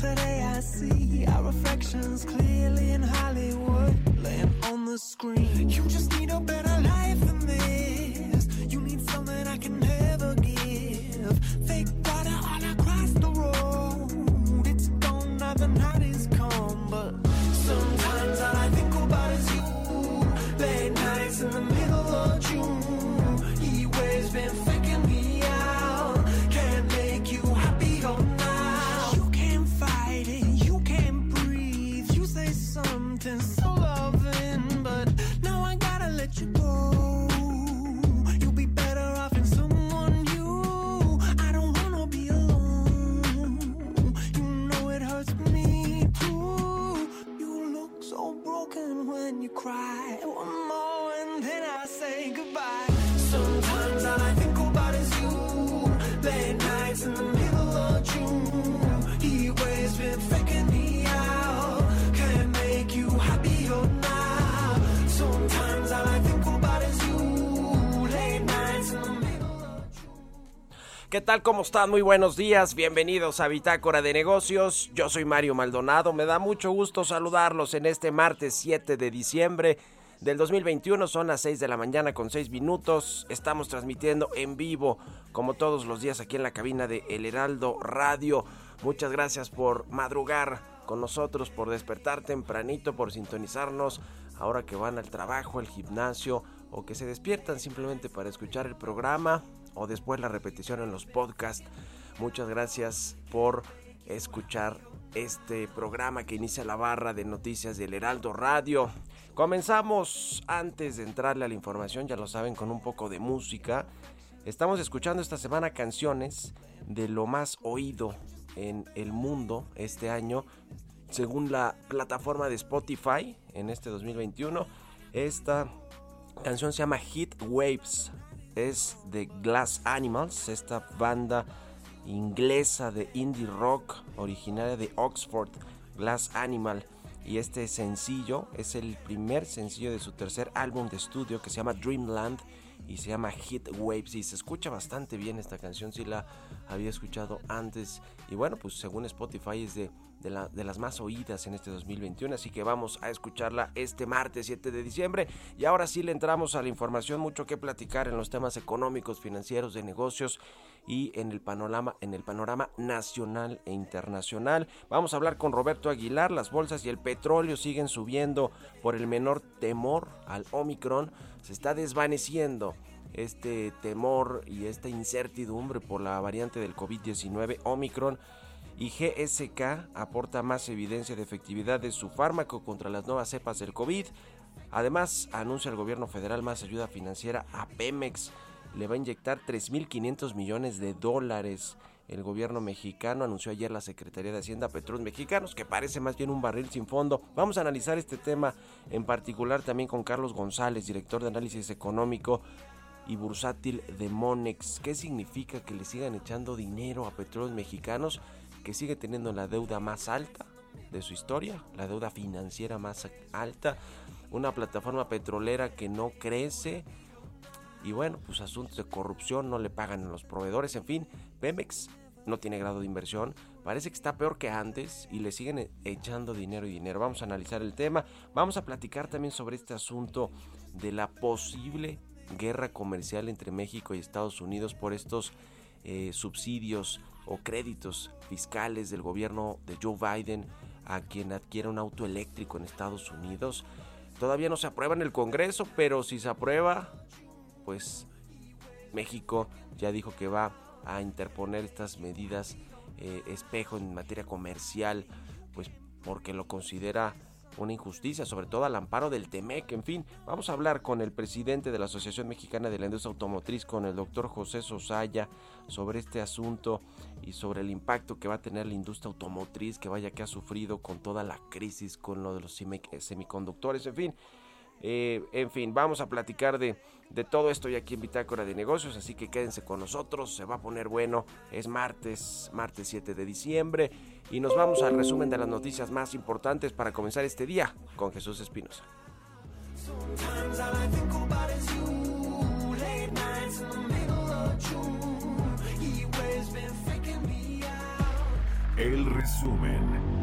today I see our reflections clearly in Hollywood, laying on the screen. You just need a better life tal? ¿Cómo están? Muy buenos días. Bienvenidos a Bitácora de Negocios. Yo soy Mario Maldonado. Me da mucho gusto saludarlos en este martes 7 de diciembre del 2021. Son las 6 de la mañana con 6 minutos. Estamos transmitiendo en vivo, como todos los días, aquí en la cabina de El Heraldo Radio. Muchas gracias por madrugar con nosotros, por despertar tempranito, por sintonizarnos ahora que van al trabajo, al gimnasio o que se despiertan simplemente para escuchar el programa o después la repetición en los podcasts. Muchas gracias por escuchar este programa que inicia la barra de noticias del Heraldo Radio. Comenzamos antes de entrarle a la información, ya lo saben, con un poco de música. Estamos escuchando esta semana canciones de lo más oído en el mundo este año, según la plataforma de Spotify en este 2021. Esta canción se llama Hit Waves, es de Glass Animals, esta banda inglesa de indie rock originaria de Oxford, Glass Animal. Y este sencillo es el primer sencillo de su tercer álbum de estudio que se llama Dreamland y se llama Hit Waves y se escucha bastante bien esta canción, si la había escuchado antes y bueno, pues según Spotify es de, de, la- de las más oídas en este 2021, así que vamos a escucharla este martes 7 de diciembre y ahora sí le entramos a la información, mucho que platicar en los temas económicos, financieros, de negocios y en el panorama en el panorama nacional e internacional. Vamos a hablar con Roberto Aguilar, las bolsas y el petróleo siguen subiendo por el menor temor al Omicron, se está desvaneciendo este temor y esta incertidumbre por la variante del COVID-19 Omicron y GSK aporta más evidencia de efectividad de su fármaco contra las nuevas cepas del COVID. Además, anuncia el gobierno federal más ayuda financiera a Pemex. Le va a inyectar 3.500 millones de dólares. El gobierno mexicano anunció ayer la Secretaría de Hacienda a Petróleos Mexicanos, que parece más bien un barril sin fondo. Vamos a analizar este tema en particular también con Carlos González, director de análisis económico y bursátil de Monex. ¿Qué significa que le sigan echando dinero a Petróleos Mexicanos, que sigue teniendo la deuda más alta de su historia, la deuda financiera más alta, una plataforma petrolera que no crece y bueno, pues asuntos de corrupción, no le pagan a los proveedores, en fin, Pemex no tiene grado de inversión, parece que está peor que antes y le siguen e-, echando dinero y dinero. Vamos a analizar el tema, vamos a platicar también sobre este asunto de la posible guerra comercial entre México y Estados Unidos por estos eh, subsidios o créditos fiscales del gobierno de Joe Biden a quien adquiera un auto eléctrico en Estados Unidos. Todavía no se aprueba en el Congreso, pero si se aprueba, pues México ya dijo que va a interponer estas medidas eh, espejo en materia comercial, pues porque lo considera una injusticia, sobre todo al amparo del TEMEC. En fin, vamos a hablar con el presidente de la Asociación Mexicana de la Industria Automotriz, con el doctor José Sosaya, sobre este asunto y sobre el impacto que va a tener la industria automotriz, que vaya que ha sufrido con toda la crisis, con lo de los semiconductores, en fin. Eh, en fin, vamos a platicar de, de todo esto ya aquí en Bitácora de Negocios, así que quédense con nosotros, se va a poner bueno, es martes, martes 7 de diciembre, y nos vamos al resumen de las noticias más importantes para comenzar este día con Jesús Espinosa. El resumen.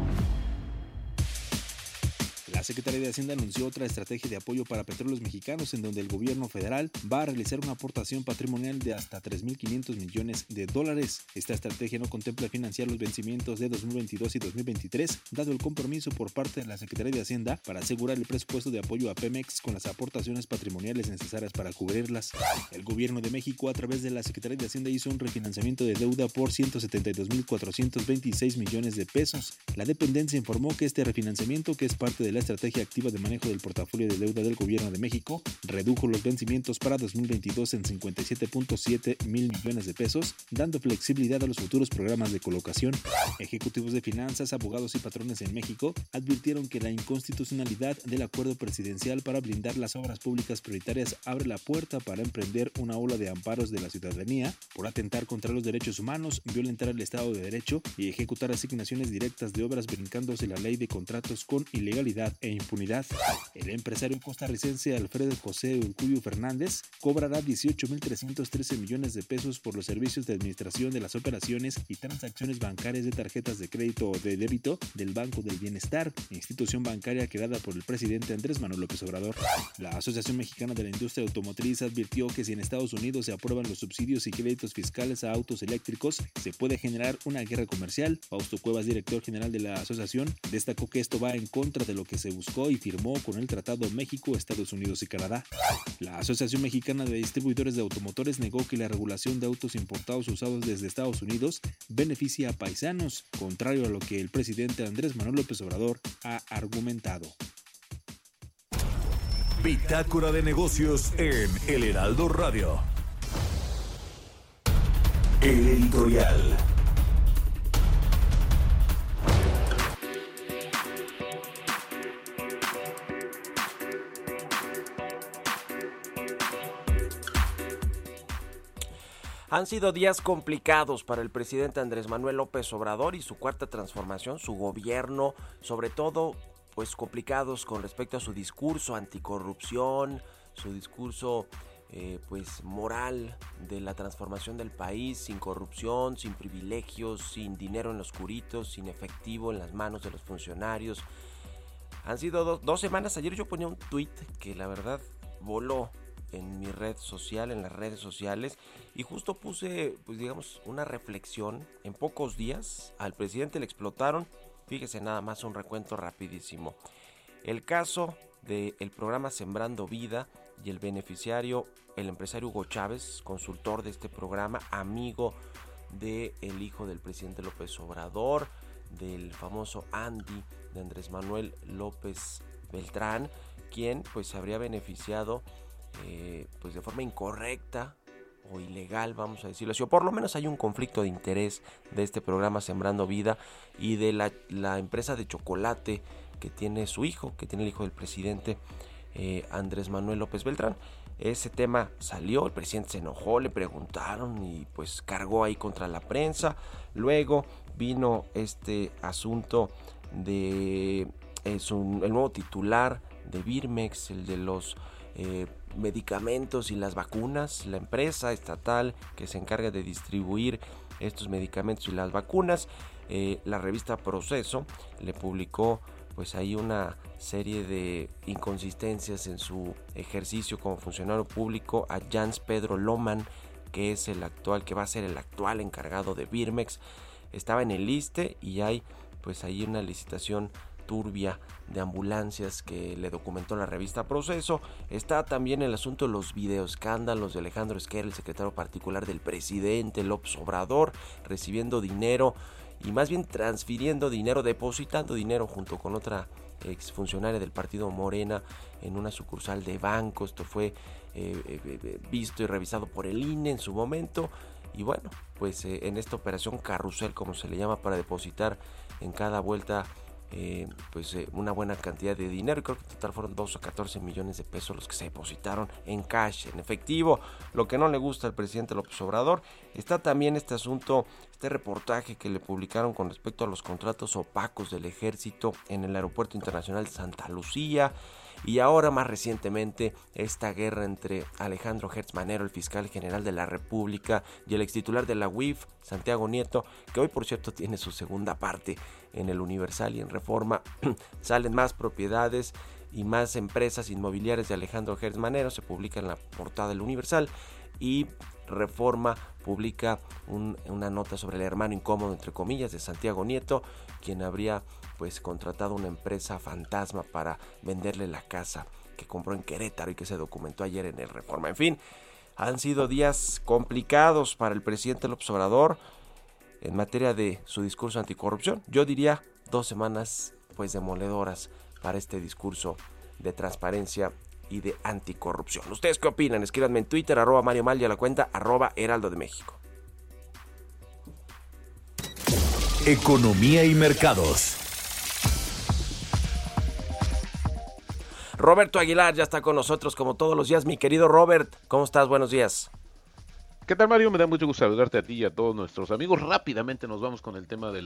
Secretaría de Hacienda anunció otra estrategia de apoyo para petróleos mexicanos en donde el gobierno federal va a realizar una aportación patrimonial de hasta 3.500 millones de dólares. Esta estrategia no contempla financiar los vencimientos de 2022 y 2023, dado el compromiso por parte de la Secretaría de Hacienda para asegurar el presupuesto de apoyo a Pemex con las aportaciones patrimoniales necesarias para cubrirlas. El gobierno de México a través de la Secretaría de Hacienda hizo un refinanciamiento de deuda por 172.426 millones de pesos. La dependencia informó que este refinanciamiento, que es parte de la estrategia activa de manejo del portafolio de deuda del gobierno de México redujo los vencimientos para 2022 en 57.7 mil millones de pesos, dando flexibilidad a los futuros programas de colocación. Ejecutivos de finanzas, abogados y patrones en México advirtieron que la inconstitucionalidad del acuerdo presidencial para blindar las obras públicas prioritarias abre la puerta para emprender una ola de amparos de la ciudadanía por atentar contra los derechos humanos, violentar el Estado de Derecho y ejecutar asignaciones directas de obras brincándose la ley de contratos con ilegalidad e impunidad. El empresario costarricense Alfredo José Urcullo Fernández cobrará 18.313 millones de pesos por los servicios de administración de las operaciones y transacciones bancarias de tarjetas de crédito o de débito del Banco del Bienestar, institución bancaria creada por el presidente Andrés Manuel López Obrador. La Asociación Mexicana de la Industria Automotriz advirtió que si en Estados Unidos se aprueban los subsidios y créditos fiscales a autos eléctricos, se puede generar una guerra comercial. Fausto Cuevas, director general de la asociación, destacó que esto va en contra de lo que se buscó y firmó con el Tratado México, Estados Unidos y Canadá. La Asociación Mexicana de Distribuidores de Automotores negó que la regulación de autos importados usados desde Estados Unidos beneficia a paisanos, contrario a lo que el presidente Andrés Manuel López Obrador ha argumentado. Bitácora de negocios en El Heraldo Radio. El editorial. Han sido días complicados para el presidente Andrés Manuel López Obrador y su cuarta transformación, su gobierno, sobre todo pues complicados con respecto a su discurso anticorrupción, su discurso eh, pues moral de la transformación del país, sin corrupción, sin privilegios, sin dinero en los curitos, sin efectivo en las manos de los funcionarios. Han sido dos semanas, ayer yo ponía un tweet que la verdad voló en mi red social, en las redes sociales, y justo puse, pues digamos, una reflexión. En pocos días al presidente le explotaron, fíjese nada más un recuento rapidísimo. El caso del programa Sembrando Vida y el beneficiario, el empresario Hugo Chávez, consultor de este programa, amigo del el hijo del presidente López Obrador, del famoso Andy de Andrés Manuel López Beltrán, quien pues se habría beneficiado eh, pues de forma incorrecta o ilegal, vamos a decirlo así, o por lo menos hay un conflicto de interés de este programa Sembrando Vida y de la, empresa de chocolate que tiene su hijo, que tiene el hijo del presidente eh, Andrés Manuel López Beltrán. Ese tema salió, el presidente se enojó, le preguntaron y pues cargó ahí contra la prensa. Luego vino este asunto de es el nuevo titular de Birmex, el de los eh, medicamentos y las vacunas, la empresa estatal que se encarga de distribuir estos medicamentos y las vacunas. Eh, la revista Proceso le publicó pues ahí una serie de inconsistencias en su ejercicio como funcionario público a Jans Pedro Loman, que es el actual, que va a ser el actual encargado de Birmex. Estaba en el liste y hay pues ahí una licitación turbia de ambulancias que le documentó la revista Proceso. Está también el asunto de los videoescándalos de Alejandro Esquer, el secretario particular del presidente López Obrador, recibiendo dinero y más bien transfiriendo dinero, depositando dinero junto con otra exfuncionaria del partido Morena en una sucursal de banco. Esto fue eh, eh, eh, visto y revisado por el INE en su momento. Y bueno, pues en esta operación carrusel, como se le llama, para depositar en cada vuelta eh, pues eh, una buena cantidad de dinero. Creo que en total fueron 2 o 14 millones de pesos los que se depositaron en cash, en efectivo. Lo que no le gusta al presidente López Obrador. Está también este asunto, este reportaje que le publicaron con respecto a los contratos opacos del ejército en el Aeropuerto Internacional de Santa Lucía. Y ahora más recientemente esta guerra entre Alejandro Hertz Manero, el fiscal general de la República, y el ex titular de la UIF, Santiago Nieto, que hoy por cierto tiene su segunda parte en el Universal y en Reforma. Salen más propiedades y más empresas inmobiliarias de Alejandro Hertz Manero, se publica en la portada del Universal y Reforma publica una nota sobre el hermano incómodo entre comillas de Santiago Nieto, quien habría pues contratado una empresa fantasma para venderle la casa que compró en Querétaro y que se documentó ayer en el Reforma. En fin, han sido días complicados para el presidente López Obrador en materia de su discurso anticorrupción. Yo diría dos semanas pues demoledoras para este discurso de transparencia y de anticorrupción. ¿Ustedes qué opinan? Escríbanme en Twitter, arroba Mario Mal a la cuenta arroba Heraldo de México. Economía y mercados. Roberto Aguilar ya está con nosotros como todos los días. Mi querido Robert, ¿cómo estás? Buenos días. ¿Qué tal Mario? Me da mucho gusto saludarte a ti y a todos nuestros amigos. Rápidamente nos vamos con el tema de,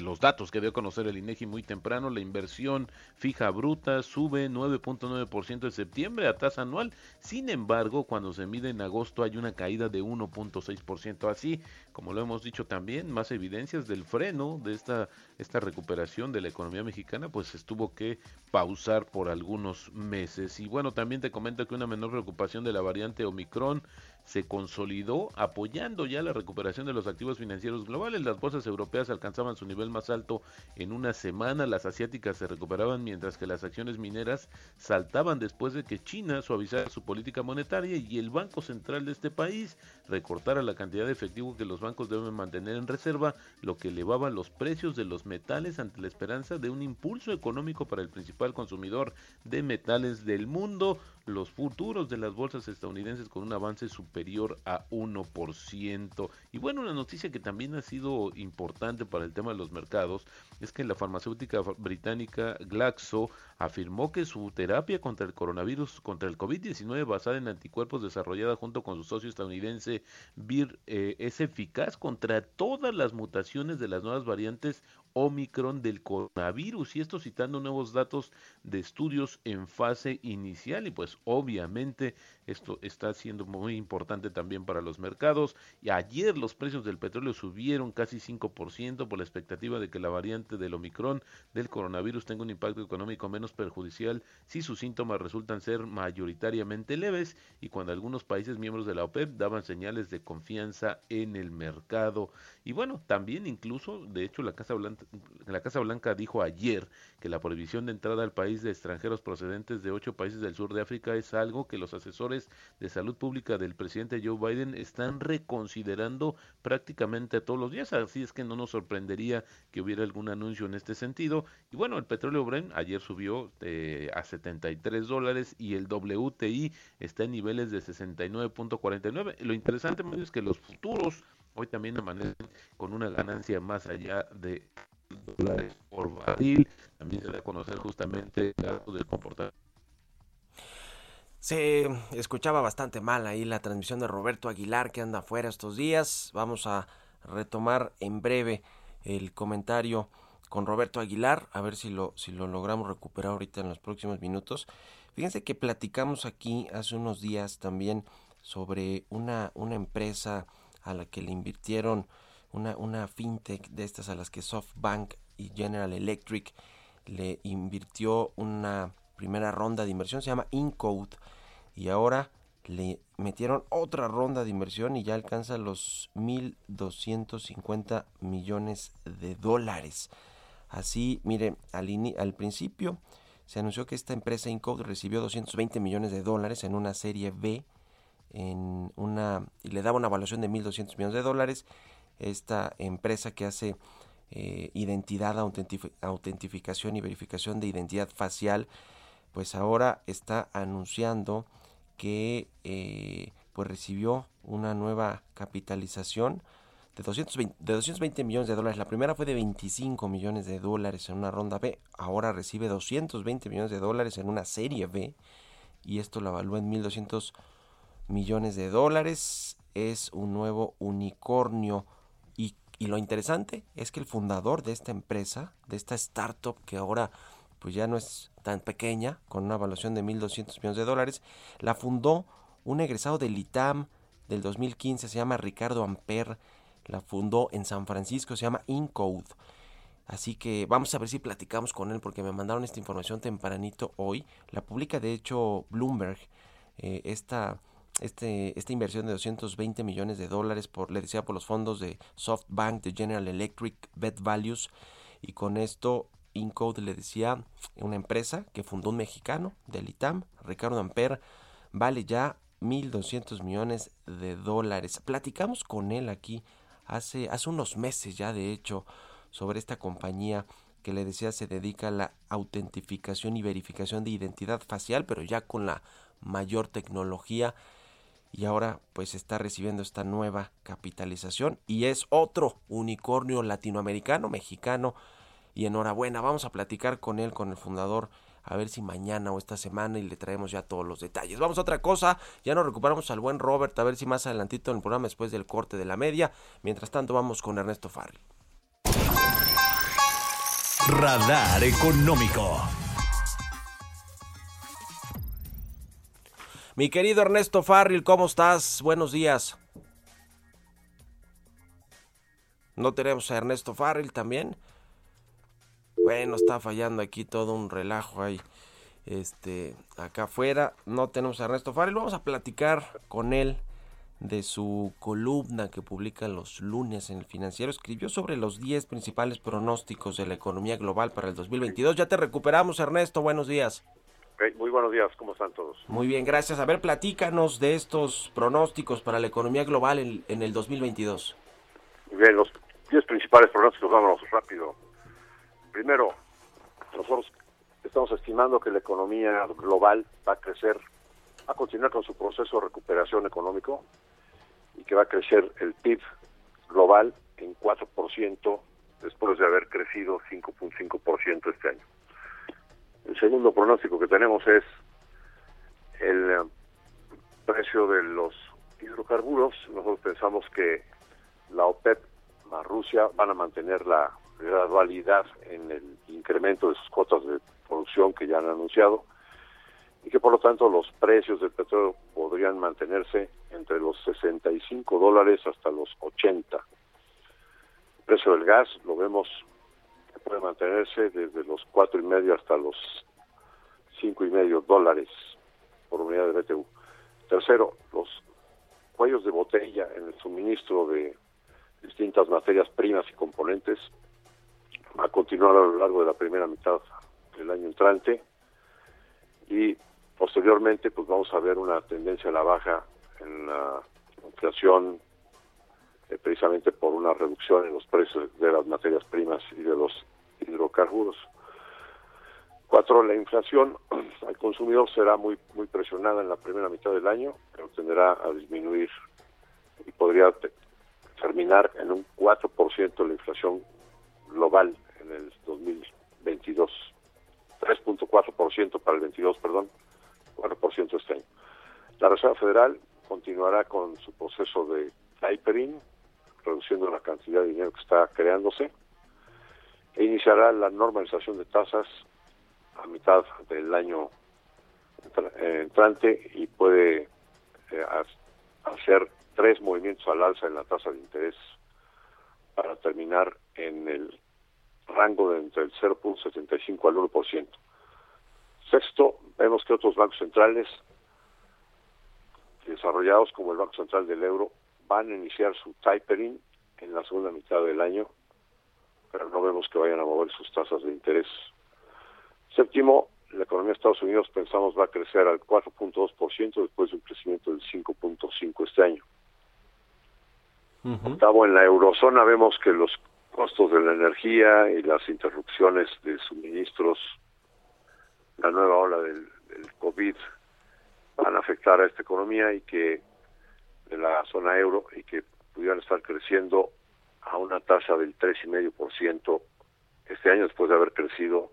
los datos que dio a conocer el INEGI muy temprano. La inversión fija bruta sube 9.9% en septiembre a tasa anual. Sin embargo, cuando se mide en agosto hay una caída de 1.6%. Así, como lo hemos dicho también, más evidencias del freno de esta, esta recuperación de la economía mexicana, pues estuvo que pausar por algunos meses. Y bueno, también te comento que una menor preocupación de la variante Omicron se consolidó apoyando ya la recuperación de los activos financieros globales. Las bolsas europeas alcanzaban su nivel más alto en una semana, las asiáticas se recuperaban mientras que las acciones mineras saltaban después de que China suavizara su política monetaria y el Banco Central de este país recortara la cantidad de efectivo que los bancos deben mantener en reserva, lo que elevaba los precios de los metales ante la esperanza de un impulso económico para el principal consumidor de metales del mundo los futuros de las bolsas estadounidenses con un avance superior a 1%. Y bueno, una noticia que también ha sido importante para el tema de los mercados es que la farmacéutica británica Glaxo afirmó que su terapia contra el coronavirus, contra el COVID-19 basada en anticuerpos desarrollada junto con su socio estadounidense Vir eh, es eficaz contra todas las mutaciones de las nuevas variantes Omicron del coronavirus y esto citando nuevos datos de estudios en fase inicial y pues obviamente esto está siendo muy importante también para los mercados. Y ayer los precios del petróleo subieron casi 5% por la expectativa de que la variante del Omicron del coronavirus tenga un impacto económico menos perjudicial si sus síntomas resultan ser mayoritariamente leves y cuando algunos países miembros de la OPEP daban señales de confianza en el mercado. Y bueno, también incluso, de hecho, la Casa Blanca, la Casa Blanca dijo ayer que la prohibición de entrada al país de extranjeros procedentes de ocho países del sur de África es algo que los asesores de salud pública del presidente Joe Biden están reconsiderando prácticamente todos los días, así es que no nos sorprendería que hubiera algún anuncio en este sentido. Y bueno, el petróleo Brent ayer subió eh, a 73 dólares y el WTI está en niveles de 69.49. Lo interesante es que los futuros hoy también amanecen con una ganancia más allá de dólares por barril. También se da a conocer justamente el dato del comportamiento se escuchaba bastante mal ahí la transmisión de Roberto Aguilar que anda afuera estos días. Vamos a retomar en breve el comentario con Roberto Aguilar, a ver si lo, si lo logramos recuperar ahorita en los próximos minutos. Fíjense que platicamos aquí hace unos días también sobre una, una empresa a la que le invirtieron una, una fintech de estas a las que SoftBank y General Electric le invirtió una primera ronda de inversión, se llama Incode, y ahora le metieron otra ronda de inversión y ya alcanza los 1.250 millones de dólares. Así, mire, al, al principio se anunció que esta empresa Incode recibió 220 millones de dólares en una serie B en una y le daba una evaluación de 1.200 millones de dólares. Esta empresa que hace eh, identidad, autentificación y verificación de identidad facial, pues ahora está anunciando que eh, pues recibió una nueva capitalización de 220, de 220 millones de dólares. La primera fue de 25 millones de dólares en una ronda B. Ahora recibe 220 millones de dólares en una serie B. Y esto lo evalúa en 1.200 millones de dólares. Es un nuevo unicornio. Y, y lo interesante es que el fundador de esta empresa, de esta startup que ahora pues ya no es tan pequeña, con una evaluación de 1.200 millones de dólares, la fundó un egresado del ITAM del 2015, se llama Ricardo Amper, la fundó en San Francisco, se llama Incode. Así que vamos a ver si platicamos con él porque me mandaron esta información tempranito hoy. La publica de hecho Bloomberg. Eh, esta, este, esta inversión de 220 millones de dólares por, le decía, por los fondos de SoftBank, de General Electric, Bet Values. Y con esto Incode le decía, una empresa que fundó un mexicano del ITAM, Ricardo Amper, vale ya 1.200 millones de dólares. Platicamos con él aquí hace, hace unos meses ya, de hecho, sobre esta compañía que le decía se dedica a la autentificación y verificación de identidad facial, pero ya con la mayor tecnología. Y ahora pues está recibiendo esta nueva capitalización y es otro unicornio latinoamericano, mexicano. Y enhorabuena, vamos a platicar con él, con el fundador a ver si mañana o esta semana y le traemos ya todos los detalles. Vamos a otra cosa, ya nos recuperamos al buen Robert, a ver si más adelantito en el programa después del corte de la media. Mientras tanto vamos con Ernesto Farrell. Radar económico. Mi querido Ernesto Farril, ¿cómo estás? Buenos días. No tenemos a Ernesto Farril también. Bueno, está fallando aquí todo un relajo ahí. Este, acá afuera no tenemos a Ernesto Farrell. Vamos a platicar con él de su columna que publica los lunes en el financiero. Escribió sobre los 10 principales pronósticos de la economía global para el 2022. Ya te recuperamos, Ernesto. Buenos días. muy buenos días, ¿cómo están todos? Muy bien, gracias. A ver, platícanos de estos pronósticos para la economía global en, en el 2022. Bien, los 10 principales pronósticos, vámonos rápido. Primero, nosotros estamos estimando que la economía global va a crecer, va a continuar con su proceso de recuperación económico y que va a crecer el PIB global en 4% después de haber crecido 5.5% este año. El segundo pronóstico que tenemos es el eh, precio de los hidrocarburos. Nosotros pensamos que la OPEP más Rusia van a mantener la gradualidad en el incremento de sus cuotas de producción que ya han anunciado y que por lo tanto los precios del petróleo podrían mantenerse entre los 65 dólares hasta los 80. El precio del gas lo vemos que puede mantenerse desde los cuatro y medio hasta los cinco y medio dólares por unidad de BTU. Tercero, los cuellos de botella en el suministro de distintas materias primas y componentes a continuar a lo largo de la primera mitad del año entrante y posteriormente pues vamos a ver una tendencia a la baja en la inflación eh, precisamente por una reducción en los precios de las materias primas y de los hidrocarburos. Cuatro, la inflación al consumidor será muy muy presionada en la primera mitad del año, pero tenderá a disminuir y podría terminar en un 4% la inflación global en el 2022. 3.4% para el 22, perdón, 4% este año. La Reserva Federal continuará con su proceso de tapering, reduciendo la cantidad de dinero que está creándose, e iniciará la normalización de tasas a mitad del año eh, entrante y puede eh, hacer tres movimientos al alza en la tasa de interés para terminar en el rango de entre el 0.75 al 1%. Sexto, vemos que otros bancos centrales desarrollados como el Banco Central del Euro van a iniciar su tapering en la segunda mitad del año, pero no vemos que vayan a mover sus tasas de interés. Séptimo, la economía de Estados Unidos pensamos va a crecer al 4.2% después de un crecimiento del 5.5% este año. Octavo, en la eurozona vemos que los costos de la energía y las interrupciones de suministros, la nueva ola del, del COVID van a afectar a esta economía y que de la zona euro y que pudieran estar creciendo a una tasa del 3,5% este año después de haber crecido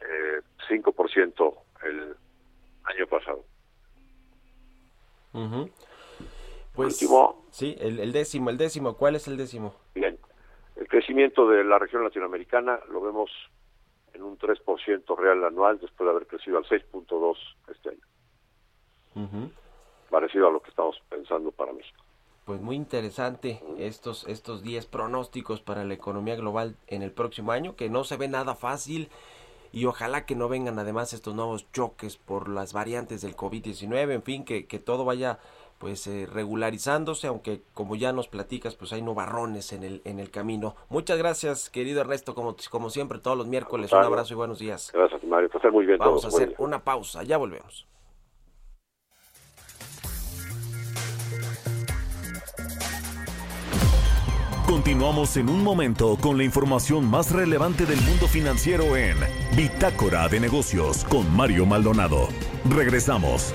eh, 5% el año pasado. Pues Último. sí, el, el décimo, el décimo, ¿cuál es el décimo? Bien, crecimiento de la región latinoamericana lo vemos en un 3% real anual después de haber crecido al 6.2 este año. Parecido a lo que estamos pensando para México. Pues muy interesante estos estos 10 pronósticos para la economía global en el próximo año, que no se ve nada fácil y ojalá que no vengan además estos nuevos choques por las variantes del COVID-19, en fin, que, que todo vaya pues eh, regularizándose, aunque como ya nos platicas, pues hay nubarrones en el, en el camino. Muchas gracias, querido Ernesto, como, como siempre, todos los miércoles. Un abrazo y buenos días. Gracias, Mario. Pasar muy bien. Vamos todos. a hacer una pausa, ya volvemos. Continuamos en un momento con la información más relevante del mundo financiero en Bitácora de Negocios con Mario Maldonado. Regresamos.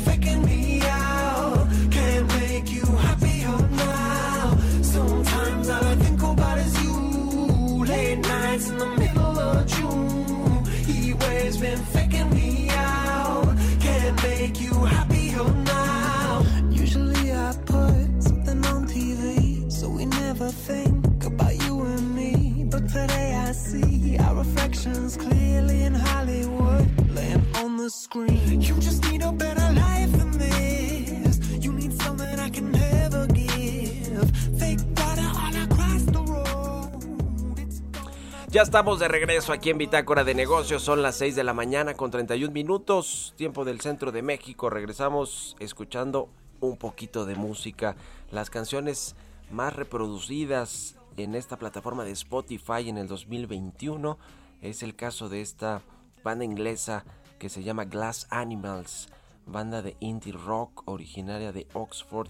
Ya estamos de regreso aquí en Bitácora de Negocios. Son las 6 de la mañana con 31 minutos, tiempo del centro de México. Regresamos escuchando un poquito de música. Las canciones más reproducidas en esta plataforma de Spotify en el 2021 es el caso de esta banda inglesa que se llama Glass Animals, banda de indie rock originaria de Oxford.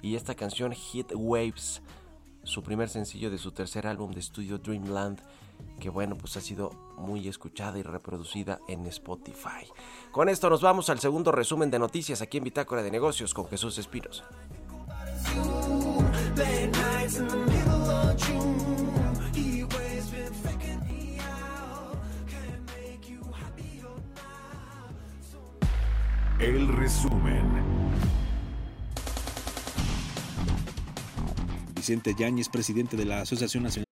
Y esta canción Hit Waves su primer sencillo de su tercer álbum de estudio Dreamland, que bueno, pues ha sido muy escuchada y reproducida en Spotify. Con esto nos vamos al segundo resumen de noticias aquí en Bitácora de Negocios con Jesús Espinos. El resumen. Vicente Yáñez, presidente de la Asociación Nacional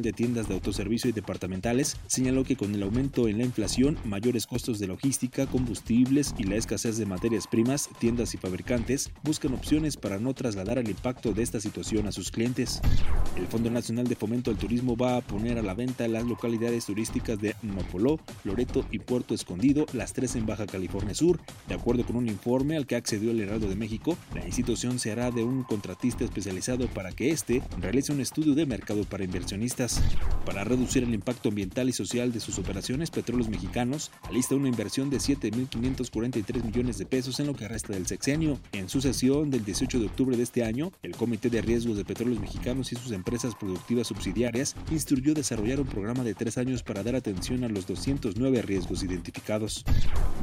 De Tiendas de Autoservicio y Departamentales señaló que con el aumento en la inflación, mayores costos de logística, combustibles y la escasez de materias primas, tiendas y fabricantes buscan opciones para no trasladar el impacto de esta situación a sus clientes. El Fondo Nacional de Fomento al Turismo va a poner a la venta las localidades turísticas de Nopoló, Loreto y Puerto Escondido, las tres en Baja California Sur. De acuerdo con un informe al que accedió el Heraldo de México, la institución se hará de un contratista especializado para que éste realice un estudio de mercado para inversionistas. Para reducir el impacto ambiental y social de sus operaciones, Petróleos Mexicanos alista una inversión de 7.543 millones de pesos en lo que resta del sexenio. En su sesión del 18 de octubre de este año, el Comité de Riesgos de Petróleos Mexicanos y sus empresas productivas subsidiarias instruyó desarrollar un programa de tres años para dar atención a los 209 riesgos identificados.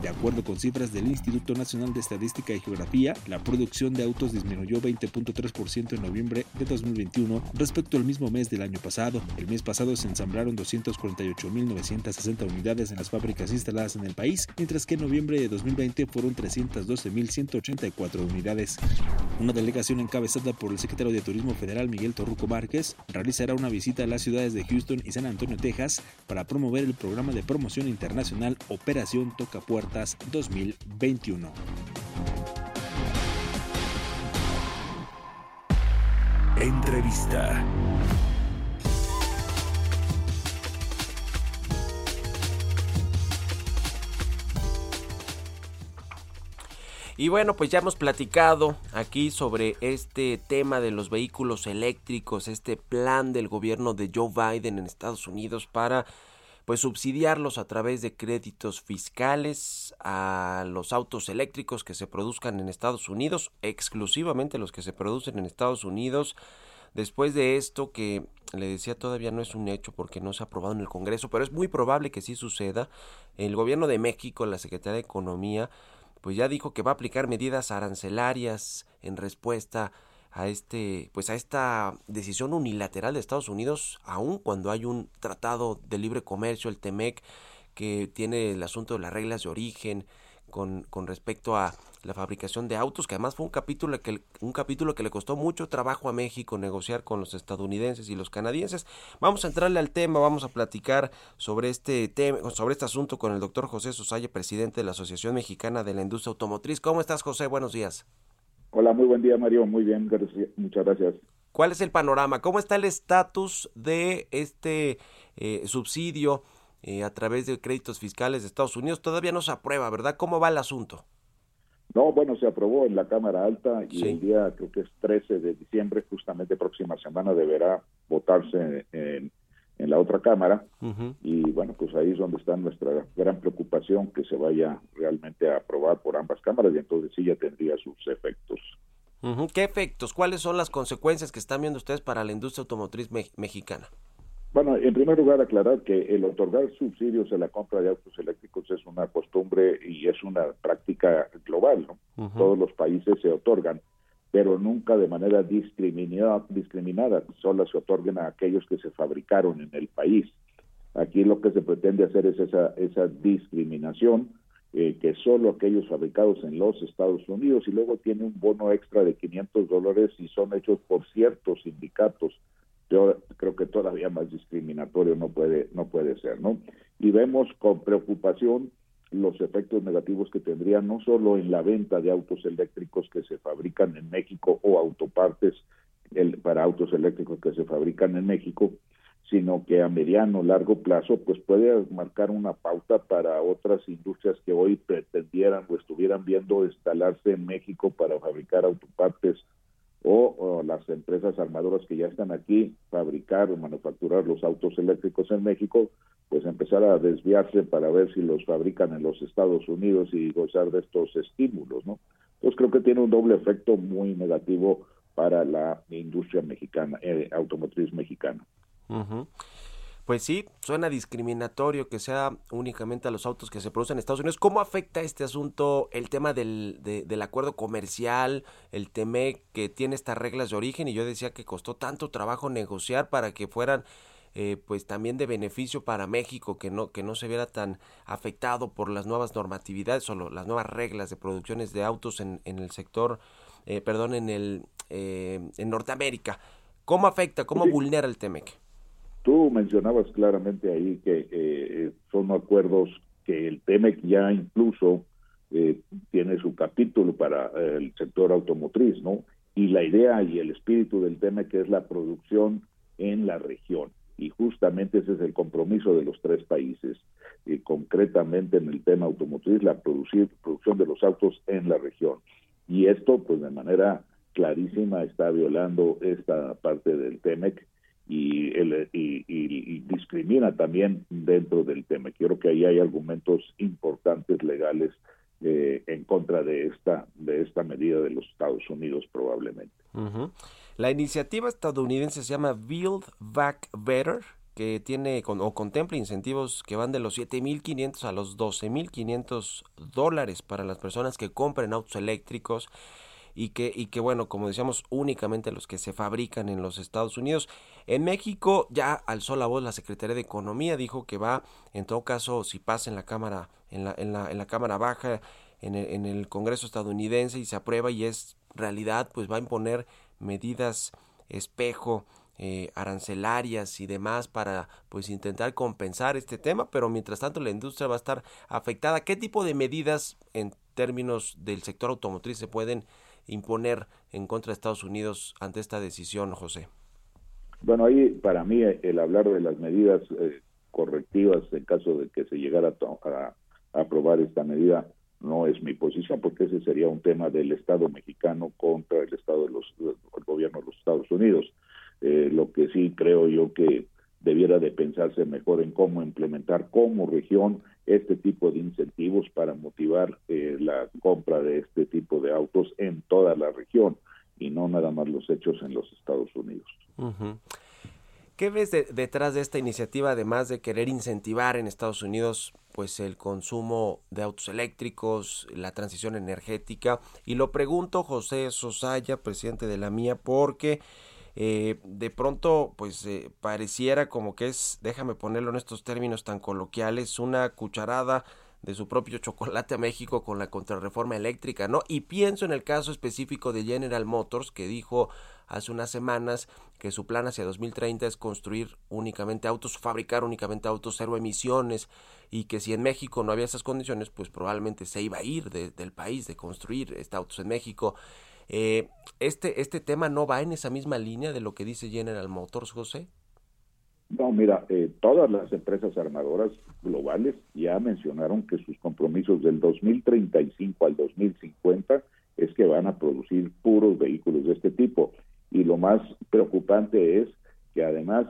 De acuerdo con cifras del Instituto Nacional de Estadística y Geografía, la producción de autos disminuyó 20.3% en noviembre de 2021 respecto al mismo mes del año pasado. El mes pasado se ensamblaron 248.960 unidades en las fábricas instaladas en el país, mientras que en noviembre de 2020 fueron 312.184 unidades. Una delegación encabezada por el secretario de Turismo Federal Miguel Torruco Márquez realizará una visita a las ciudades de Houston y San Antonio, Texas, para promover el programa de promoción internacional Operación Toca Puertas 2021. Entrevista. Y bueno, pues ya hemos platicado aquí sobre este tema de los vehículos eléctricos, este plan del gobierno de Joe Biden en Estados Unidos para pues subsidiarlos a través de créditos fiscales a los autos eléctricos que se produzcan en Estados Unidos, exclusivamente los que se producen en Estados Unidos. Después de esto, que le decía todavía no es un hecho porque no se ha aprobado en el Congreso, pero es muy probable que sí suceda, el gobierno de México, la Secretaría de Economía, pues ya dijo que va a aplicar medidas arancelarias en respuesta a este pues a esta decisión unilateral de Estados Unidos aun cuando hay un tratado de libre comercio el TEMEC que tiene el asunto de las reglas de origen con, con respecto a la fabricación de autos, que además fue un capítulo que un capítulo que le costó mucho trabajo a México negociar con los estadounidenses y los canadienses. Vamos a entrarle al tema, vamos a platicar sobre este tema, sobre este asunto con el doctor José Sosalle, presidente de la Asociación Mexicana de la Industria Automotriz. ¿Cómo estás, José? Buenos días. Hola, muy buen día, Mario. Muy bien, gracias. muchas gracias. ¿Cuál es el panorama? ¿Cómo está el estatus de este eh, subsidio eh, a través de créditos fiscales de Estados Unidos? Todavía no se aprueba, ¿verdad? ¿Cómo va el asunto? No, bueno, se aprobó en la Cámara Alta y el día, creo que es 13 de diciembre, justamente próxima semana, deberá votarse en, en la otra Cámara. Y bueno, pues ahí es donde está nuestra gran preocupación que se vaya realmente a aprobar por ambas cámaras y entonces sí ya tendría sus efectos. ¿Qué efectos? ¿Cuáles son las consecuencias que están viendo ustedes para la industria automotriz mexicana? Bueno, en primer lugar, aclarar que el otorgar subsidios a la compra de autos eléctricos es una costumbre y es una práctica global, ¿no? Todos los países se otorgan, pero nunca de manera discriminada, discriminada, solo se otorguen a aquellos que se fabricaron en el país. Aquí lo que se pretende hacer es esa, esa discriminación, eh, que solo aquellos fabricados en los Estados Unidos y luego tiene un bono extra de 500 dólares y son hechos por ciertos sindicatos yo creo que todavía más discriminatorio no puede no puede ser no y vemos con preocupación los efectos negativos que tendría no solo en la venta de autos eléctricos que se fabrican en México o autopartes el, para autos eléctricos que se fabrican en México sino que a mediano largo plazo pues puede marcar una pauta para otras industrias que hoy pretendieran o estuvieran viendo instalarse en México para fabricar autopartes o, las empresas armadoras que ya están aquí fabricar o manufacturar los autos eléctricos en México, pues empezar a desviarse para ver si los fabrican en los Estados Unidos y gozar de estos estímulos, ¿no? Entonces creo que tiene un doble efecto muy negativo para la industria mexicana, eh, automotriz mexicana. Pues sí, suena discriminatorio que sea únicamente a los autos que se producen en Estados Unidos. ¿Cómo afecta este asunto el tema del, del acuerdo comercial, el TEMEC que tiene estas reglas de origen? Y yo decía que costó tanto trabajo negociar para que fueran eh, pues también de beneficio para México, que no, que no se viera tan afectado por las nuevas normatividades o las nuevas reglas de producciones de autos en, en el sector, eh, perdón, en, el, eh, en Norteamérica. ¿Cómo afecta, cómo vulnera el TEMEC? Tú mencionabas claramente ahí que eh, son acuerdos que el TEMEC ya incluso eh, tiene su capítulo para el sector automotriz, ¿no? Y la idea y el espíritu del TEMEC es la producción en la región. Y justamente ese es el compromiso de los tres países. Y concretamente en el tema automotriz, la producir, producción de los autos en la región. Y esto, pues de manera clarísima, está violando esta parte del TEMEC y, el, y, discrimina también dentro del tema. Quiero que ahí hay argumentos importantes legales eh, en contra de esta de esta medida de los Estados Unidos probablemente. La iniciativa estadounidense se llama Build Back Better que tiene o contempla incentivos que van de los 7.500 a los 12.500 dólares para las personas que compren autos eléctricos y que, y que bueno, como decíamos, únicamente los que se fabrican en los Estados Unidos. En México ya alzó la voz la Secretaría de Economía, dijo que va, en todo caso, si pasa en la Cámara, en la, en la, en la Cámara Baja, en el, en el Congreso estadounidense y se aprueba y es realidad, pues va a imponer medidas espejo eh, arancelarias y demás para pues intentar compensar este tema, pero mientras tanto la industria va a estar afectada. ¿Qué tipo de medidas en términos del sector automotriz se pueden imponer en contra de Estados Unidos ante esta decisión, José? Bueno, ahí para mí el hablar de las medidas eh, correctivas en caso de que se llegara a, aprobar esta medida no es mi posición porque ese sería un tema del Estado mexicano contra el Estado de los el gobierno de los Estados Unidos. Eh, lo que sí creo yo que debiera de pensarse mejor en cómo implementar como región este tipo de incentivos para motivar eh, la compra de este tipo de autos en toda la región y no nada más los hechos en los Estados Unidos. ¿Qué ves detrás de esta iniciativa, además de querer incentivar en Estados Unidos pues el consumo de autos eléctricos, la transición energética? Y lo pregunto, José Sosaya, presidente de la mía, porque eh, de pronto pues eh, pareciera como que es, déjame ponerlo en estos términos tan coloquiales, una cucharada de su propio chocolate a México con la contrarreforma eléctrica, ¿no? Y pienso en el caso específico de General Motors, que dijo hace unas semanas que su plan hacia 2030 es construir únicamente autos, fabricar únicamente autos cero emisiones y que si en México no había esas condiciones, pues probablemente se iba a ir del país de construir este autos en México. Eh, este, ¿Este tema no va en esa misma línea de lo que dice General Motors, José? No, mira, eh, todas las empresas armadoras globales ya mencionaron que sus compromisos del 2035 al 2050 es que van a producir puros vehículos de este tipo. Y lo más preocupante es que además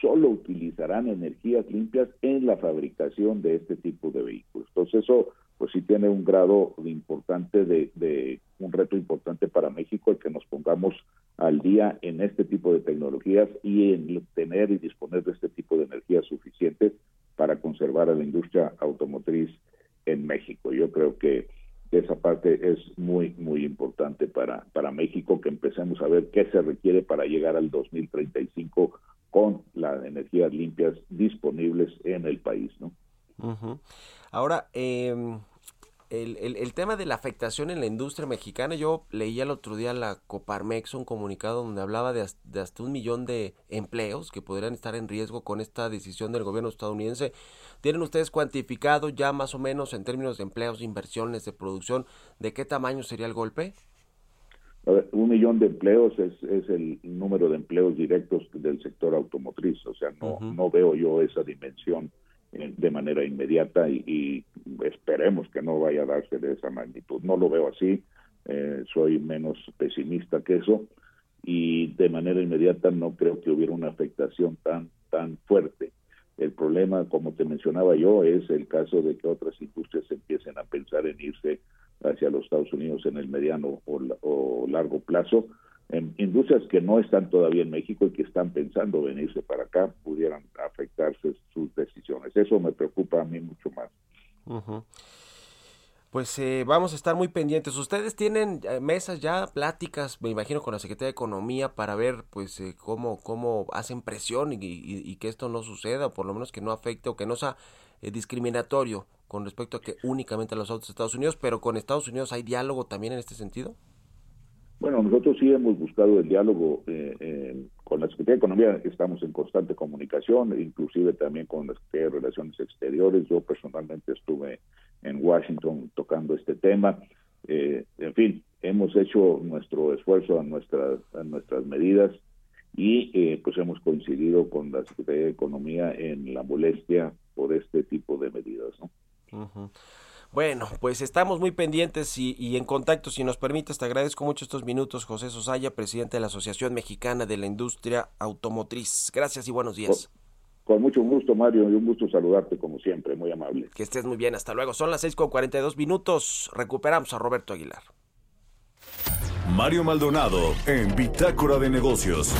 solo utilizarán energías limpias en la fabricación de este tipo de vehículos. Entonces eso pues sí tiene un grado importante de, un reto importante para México el que nos pongamos al día en este tipo de tecnologías y en tener y disponer de este tipo de energías suficientes para conservar a la industria automotriz en México. Yo creo que esa parte es muy, muy importante para, para México, que empecemos a ver qué se requiere para llegar al 2035 con las energías limpias disponibles en el país, ¿no? Ahora, eh, el, el, tema de la afectación en la industria mexicana, yo leía el otro día la Coparmex un comunicado donde hablaba de, de, hasta un millón de empleos que podrían estar en riesgo con esta decisión del gobierno estadounidense. ¿Tienen ustedes cuantificado ya más o menos en términos de empleos, inversiones, de producción, de qué tamaño sería el golpe? un millón de empleos es, es el número de empleos directos del sector automotriz, o sea, no, no veo yo esa dimensión de manera inmediata y, esperemos que no vaya a darse de esa magnitud. No lo veo así, eh, soy menos pesimista que eso y de manera inmediata no creo que hubiera una afectación tan tan fuerte. El problema, como te mencionaba yo, es el caso de que otras industrias empiecen a pensar en irse hacia los Estados Unidos en el mediano o largo plazo industrias que no están todavía en México y que están pensando venirse para acá pudieran afectarse sus decisiones. Eso me preocupa a mí mucho más. Pues eh, vamos a estar muy pendientes. Ustedes tienen eh, mesas ya, pláticas, me imagino, con la Secretaría de Economía para ver pues eh, cómo, cómo hacen presión y, que esto no suceda, o por lo menos que no afecte o que no sea discriminatorio con respecto a que únicamente a los autos de Estados Unidos, pero con Estados Unidos hay diálogo también en este sentido. Bueno, nosotros sí hemos buscado el diálogo eh, con la Secretaría de Economía, estamos en constante comunicación, inclusive también con la Secretaría de Relaciones Exteriores. Yo personalmente estuve en Washington tocando este tema. Eh, en fin, hemos hecho nuestro esfuerzo en nuestras medidas y eh, pues hemos coincidido con la Secretaría de Economía en la molestia por este tipo de medidas. ¿no? Bueno, pues estamos muy pendientes y, en contacto. Si nos permites, te agradezco mucho estos minutos, José Sosaya, presidente de la Asociación Mexicana de la Industria Automotriz. Gracias y buenos días. Con, con mucho gusto, Mario, y un gusto saludarte como siempre, muy amable. Que estés muy bien, hasta luego. Son las 6 con 42 minutos. Recuperamos a Roberto Aguilar. Mario Maldonado en Bitácora de Negocios.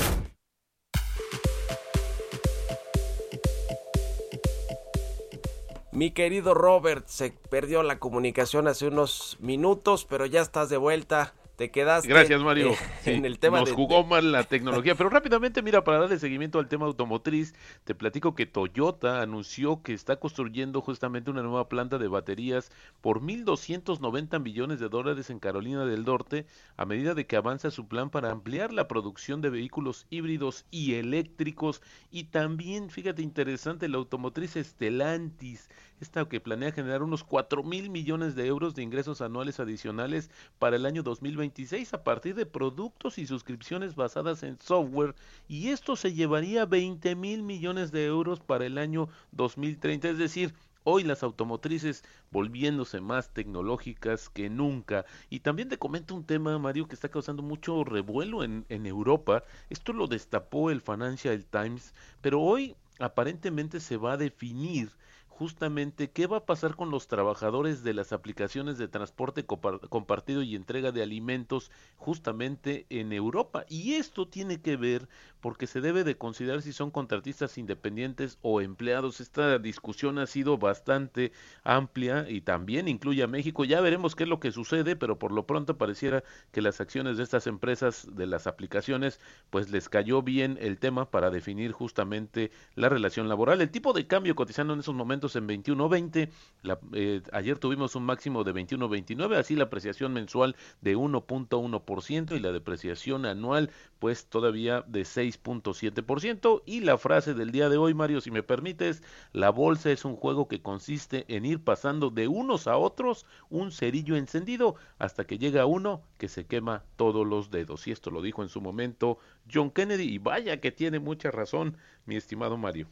Mi querido Robert, se perdió la comunicación hace unos minutos, pero ya estás de vuelta te quedaste Gracias, Mario. eh, en el tema Nos de- jugó mal la tecnología, pero rápidamente, mira, para darle seguimiento al tema automotriz, te platico que Toyota anunció que está construyendo justamente una nueva planta de baterías por 1.290 millones de dólares en Carolina del Norte, a medida de que avanza su plan para ampliar la producción de vehículos híbridos y eléctricos, y también, fíjate, interesante, la automotriz Stellantis, esta que planea generar unos 4 mil millones de euros de ingresos anuales adicionales para el año 2026 a partir de productos y suscripciones basadas en software y esto se llevaría 20 mil millones de euros para el año 2030, es decir, Hoy las automotrices volviéndose más tecnológicas que nunca. Y también te comento un tema, Mario, que está causando mucho revuelo en, en Europa. Esto lo destapó el Financial Times, pero hoy aparentemente se va a definir justamente qué va a pasar con los trabajadores de las aplicaciones de transporte compar- compartido y entrega de alimentos justamente en Europa. Y esto tiene que ver porque se debe de considerar si son contratistas independientes o empleados. Esta discusión ha sido bastante amplia y también incluye a México. Ya veremos qué es lo que sucede, pero por lo pronto pareciera que las acciones de estas empresas, de las aplicaciones, pues les cayó bien el tema para definir justamente la relación laboral. El tipo de cambio cotizando en esos momentos en 21.20, la- eh, ayer tuvimos un máximo de 21.29, así la apreciación mensual de 1.1% y la depreciación anual pues todavía de 6.7% y la frase del día de hoy, Mario, si me permites, la bolsa es un juego que consiste en ir pasando de unos a otros un cerillo encendido hasta que llega uno que se quema todos los dedos. Y esto lo dijo en su momento John Kennedy y vaya que tiene mucha razón, mi estimado Mario.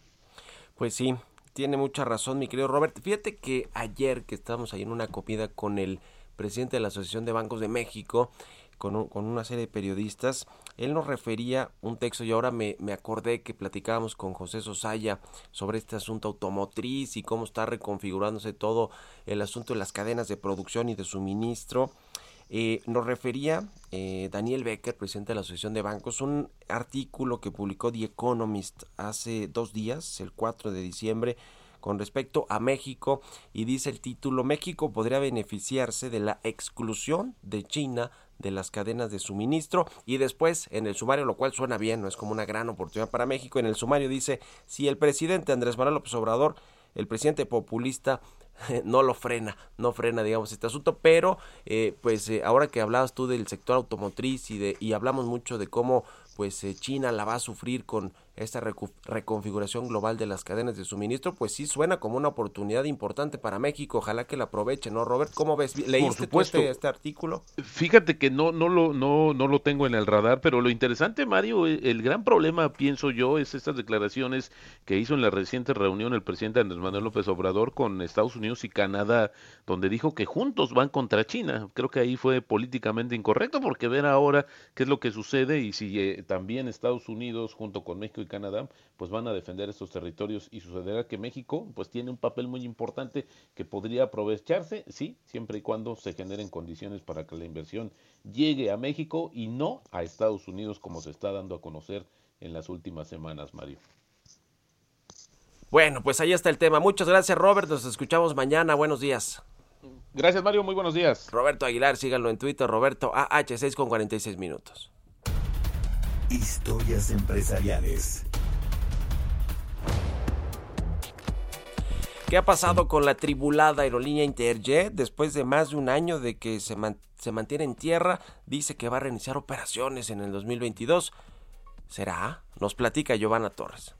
Pues sí, tiene mucha razón, mi querido Robert. Fíjate que ayer que estábamos ahí en una comida con el presidente de la Asociación de Bancos de México, con, un- con una serie de periodistas, él nos refería un texto y ahora me, me acordé que platicábamos con José Sosaya sobre este asunto automotriz y cómo está reconfigurándose todo el asunto de las cadenas de producción y de suministro. Eh, nos refería eh, Daniel Becker, presidente de la Asociación de Bancos, un artículo que publicó The Economist hace dos días, el 4 de diciembre, con respecto a México y dice el título, México podría beneficiarse de la exclusión de China de las cadenas de suministro y después en el sumario, lo cual suena bien, no es como una gran oportunidad para México, en el sumario dice, si el presidente Andrés Manuel López Obrador, el presidente populista, no lo frena, no frena, digamos, este asunto, pero eh, pues eh, ahora que hablabas tú del sector automotriz y de y hablamos mucho de cómo pues eh, China la va a sufrir con esta reconfiguración global de las cadenas de suministro, pues sí suena como una oportunidad importante para México, ojalá que la aproveche, ¿no, Robert? ¿Cómo ves? ¿Leíste tú supuesto. este, este artículo? Fíjate que no, no, lo, no, no lo tengo en el radar, pero lo interesante, Mario, eh, el gran problema, pienso yo, es estas declaraciones que hizo en la reciente reunión el presidente Andrés Manuel López Obrador con Estados Unidos y Canadá, donde dijo que juntos van contra China. Creo que ahí fue políticamente incorrecto, porque ver ahora qué es lo que sucede y si eh, también Estados Unidos junto con México y Canadá, pues van a defender estos territorios y sucederá que México, pues tiene un papel muy importante que podría aprovecharse, sí, siempre y cuando se generen condiciones para que la inversión llegue a México y no a Estados Unidos como se está dando a conocer en las últimas semanas, Mario. Bueno, pues ahí está el tema. Muchas gracias, Robert. Nos escuchamos mañana. Buenos días. Gracias, Mario. Muy buenos días. Roberto Aguilar, síganlo en Twitter, Roberto AH6 con 46 minutos. Historias empresariales. ¿Qué ha pasado con la tribulada aerolínea Interjet después de más de un año de que se, se mantiene en tierra, dice que va a reiniciar operaciones en el 2022. ¿Será? Nos platica Giovanna Torres.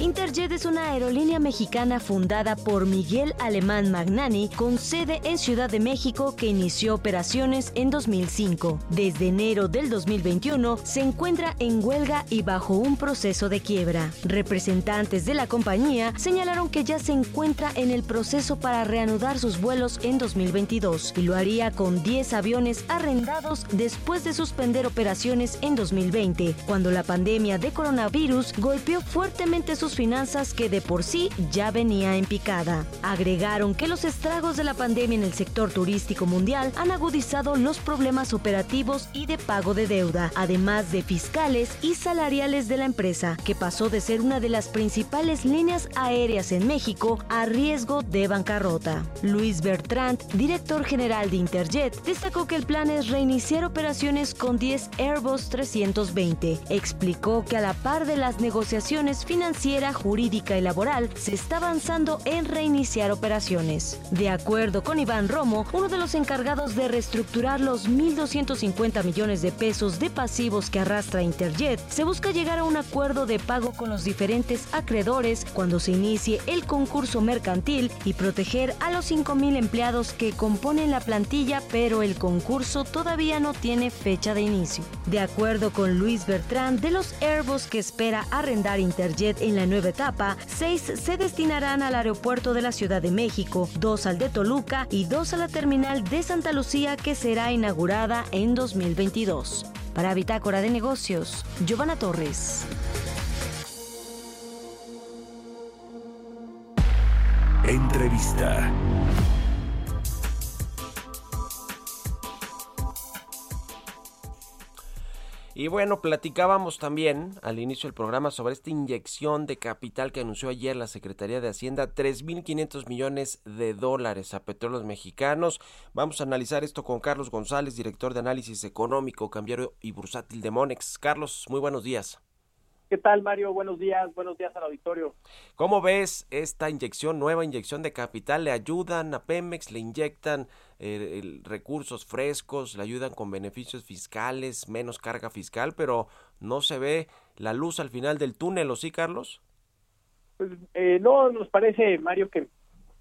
Interjet es una aerolínea mexicana fundada por Miguel Alemán Magnani con sede en Ciudad de México que inició operaciones en 2005. Desde enero del 2021 se encuentra en huelga y bajo un proceso de quiebra. Representantes de la compañía señalaron que ya se encuentra en el proceso para reanudar sus vuelos en 2022 y lo haría con 10 aviones arrendados después de suspender operaciones en 2020, cuando la pandemia de coronavirus golpeó fuertemente sus finanzas que de por sí ya venía en picada. Agregaron que los estragos de la pandemia en el sector turístico mundial han agudizado los problemas operativos y de pago de deuda, además de fiscales y salariales de la empresa, que pasó de ser una de las principales líneas aéreas en México a riesgo de bancarrota. Luis Bertrand, director general de Interjet, destacó que el plan es reiniciar operaciones con 10 Airbus 320. Explicó que a la par de las negociaciones financieras jurídica y laboral, se está avanzando en reiniciar operaciones. De acuerdo con Iván Romo, uno de los encargados de reestructurar los 1.250 millones de pesos de pasivos que arrastra Interjet, se busca llegar a un acuerdo de pago con los diferentes acreedores cuando se inicie el concurso mercantil y proteger a los 5.000 empleados que componen la plantilla, pero el concurso todavía no tiene fecha de inicio. De acuerdo con Luis Bertrand, de los Airbus que espera arrendar Interjet en la nueva etapa, seis se destinarán al aeropuerto de la Ciudad de México, dos al de Toluca y dos a la terminal de Santa Lucía que será inaugurada en 2022. Para Bitácora de Negocios, Giovanna Torres. Entrevista. Y bueno, platicábamos también al inicio del programa sobre esta inyección de capital que anunció ayer la Secretaría de Hacienda, 3.500 millones de dólares a petróleos mexicanos. Vamos a analizar esto con Carlos González, director de análisis económico, cambiario y bursátil de Monex. Carlos, muy buenos días. ¿Qué tal, Mario? Buenos días, buenos días al auditorio. ¿Cómo ves esta inyección, nueva inyección de capital? ¿Le ayudan a Pemex? ¿Le inyectan eh, recursos frescos? ¿Le ayudan con beneficios fiscales, menos carga fiscal? Pero no se ve la luz al final del túnel, ¿o sí, Carlos? Pues eh, no, nos parece, Mario, que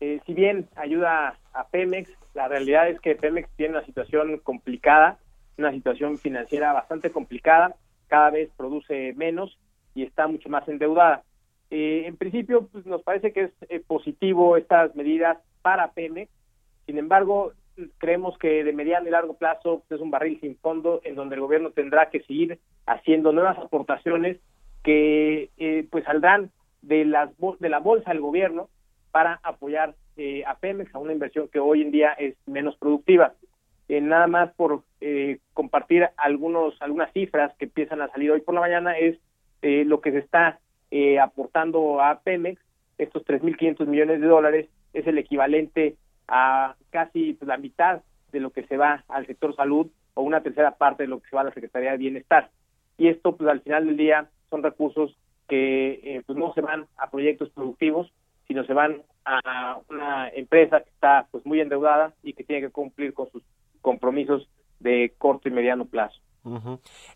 eh, si bien ayuda a Pemex, la realidad es que Pemex tiene una situación complicada, una situación financiera bastante complicada, cada vez produce menos y está mucho más endeudada. Eh, en principio, pues, nos parece que es eh, positivo estas medidas para Pemex. Sin embargo, creemos que de mediano y largo plazo pues, es un barril sin fondo en donde el gobierno tendrá que seguir haciendo nuevas aportaciones que eh, pues saldrán de las de la bolsa del gobierno para apoyar a Pemex a una inversión que hoy en día es menos productiva. nada más por compartir algunos algunas cifras que empiezan a salir hoy por la mañana es eh, lo que se está eh, aportando a Pemex, estos 3.500 millones de dólares, es el equivalente a casi pues, la mitad de lo que se va al sector salud o una tercera parte de lo que se va a la Secretaría de Bienestar. Y esto, pues al final del día, son recursos que eh, pues no se van a proyectos productivos, sino se van a una empresa que está pues muy endeudada y que tiene que cumplir con sus compromisos de corto y mediano plazo.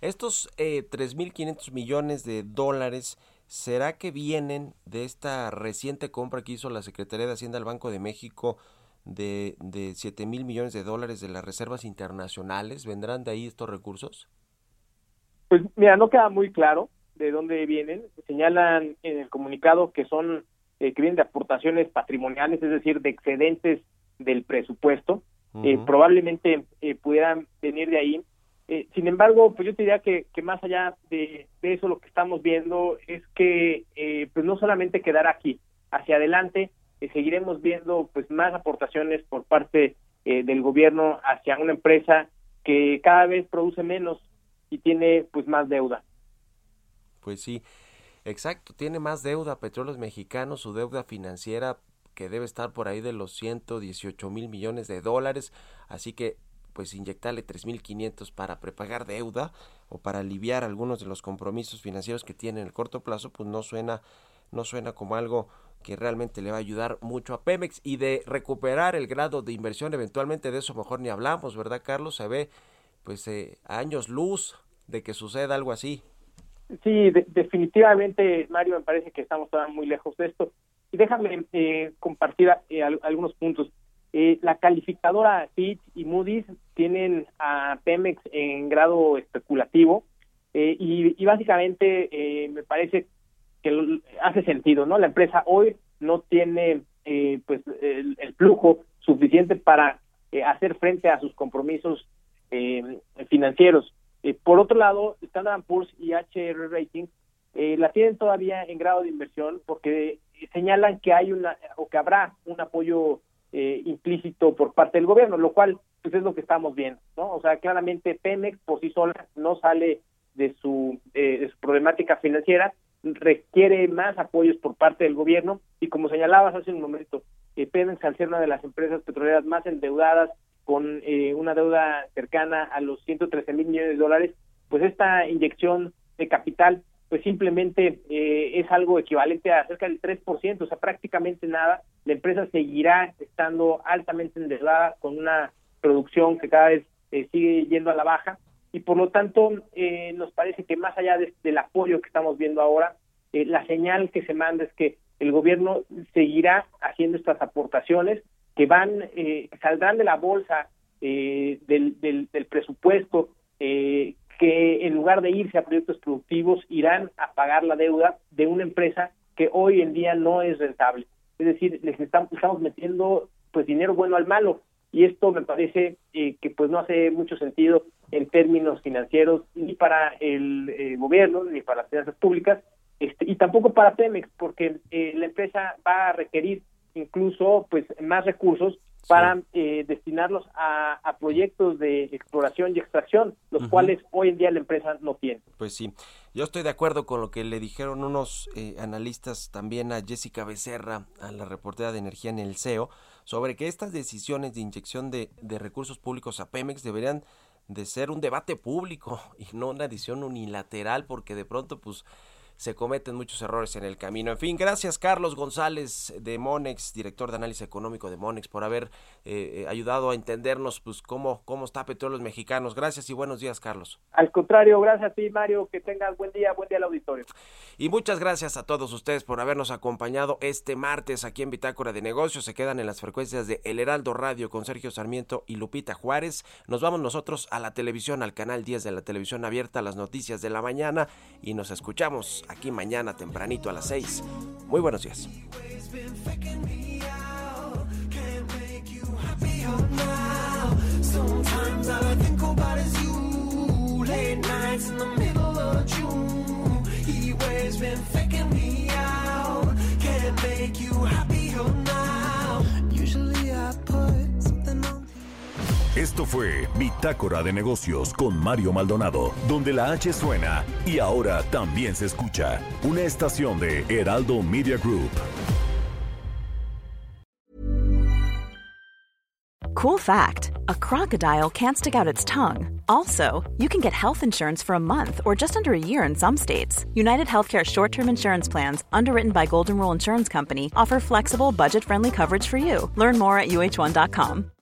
Estos eh, 3.500 millones de dólares, ¿será que vienen de esta reciente compra que hizo la Secretaría de Hacienda al Banco de México de, de 7 mil millones de dólares de las reservas internacionales? ¿Vendrán de ahí estos recursos? Pues mira, no queda muy claro de dónde vienen. Señalan en el comunicado que son eh, que vienen de aportaciones patrimoniales, es decir, de excedentes del presupuesto. eh, probablemente eh, pudieran venir de ahí eh, sin embargo, pues yo te diría que, que más allá de, eso, lo que estamos viendo es que eh, pues no solamente quedar aquí, hacia adelante eh, seguiremos viendo pues más aportaciones por parte del gobierno hacia una empresa que cada vez produce menos y tiene pues más deuda. Pues sí, exacto, tiene más deuda Petróleos Mexicanos, su deuda financiera que debe estar por ahí de los 118 mil millones de dólares, así que pues inyectarle 3.500 para prepagar deuda o para aliviar algunos de los compromisos financieros que tiene en el corto plazo, pues no suena, no suena como algo que realmente le va a ayudar mucho a Pemex y de recuperar el grado de inversión eventualmente de eso mejor ni hablamos, ¿verdad Carlos? Se ve pues eh, años luz de que suceda algo así. Sí, definitivamente Mario me parece que estamos todavía muy lejos de esto y déjame eh, compartir eh, algunos puntos. La calificadora Fitch y Moody's tienen a Pemex en grado especulativo y, y, básicamente me parece que hace sentido, ¿no? La empresa hoy no tiene eh, pues el, flujo suficiente para eh, hacer frente a sus compromisos eh, financieros. por otro lado, Standard Poor's y HR Rating la tienen todavía en grado de inversión porque señalan que hay una o que habrá un apoyo implícito por parte del gobierno, lo cual pues es lo que estamos viendo, ¿no? O sea, claramente Pemex por sí sola no sale de su, de su problemática financiera requiere más apoyos por parte del gobierno y como señalabas hace un momento, eh, Pemex al ser una de las empresas petroleras más endeudadas con eh, una deuda cercana a los 113 mil millones de dólares, pues esta inyección de capital pues simplemente eh, es algo equivalente a cerca del 3%, o sea, prácticamente nada. La empresa seguirá estando altamente endeudada con una producción que cada vez eh, sigue yendo a la baja y por lo tanto eh, nos parece que más allá del apoyo que estamos viendo ahora, eh, la señal que se manda es que el gobierno seguirá haciendo estas aportaciones que van, eh, saldrán de la bolsa del, del, presupuesto, que en lugar de irse a proyectos productivos irán a pagar la deuda de una empresa que hoy en día no es rentable. Es decir, les estamos, metiendo pues dinero bueno al malo y esto me parece que pues no hace mucho sentido en términos financieros ni para el eh, gobierno ni para las finanzas públicas este, y tampoco para Pemex porque eh, la empresa va a requerir incluso pues más recursos para eh, destinarlos a, proyectos de exploración y extracción, los cuales hoy en día la empresa no tiene. Pues sí, yo estoy de acuerdo con lo que le dijeron unos analistas también a Jessica Becerra, a la reportera de energía en el CEO, sobre que estas decisiones de inyección de, de recursos públicos a Pemex deberían de ser un debate público y no una edición unilateral porque de pronto pues se cometen muchos errores en el camino. En fin, gracias Carlos González de Monex, director de análisis económico de Monex, por haber eh, eh, ayudado a entendernos pues cómo, cómo está Petróleos Mexicanos. Gracias y buenos días, Carlos. Al contrario, gracias a ti, Mario. Que tengas buen día, buen día al auditorio. Y muchas gracias a todos ustedes por habernos acompañado este martes aquí en Bitácora de Negocios. Se quedan en las frecuencias de El Heraldo Radio con Sergio Sarmiento y Lupita Juárez. Nos vamos nosotros a la televisión, al canal 10 de la televisión abierta, las noticias de la mañana y nos escuchamos aquí mañana tempranito a las 6. Muy buenos días. Esto fue Bitácora de Negocios con Mario Maldonado, donde la H suena y ahora también se escucha una estación de Heraldo Media Group. Cool fact a crocodile can't stick out its tongue. Also, you can get health insurance for a month or just under a year in some states. United Healthcare short term insurance plans, underwritten by Golden Rule Insurance Company, offer flexible, budget friendly coverage for you. Learn more at uh1.com.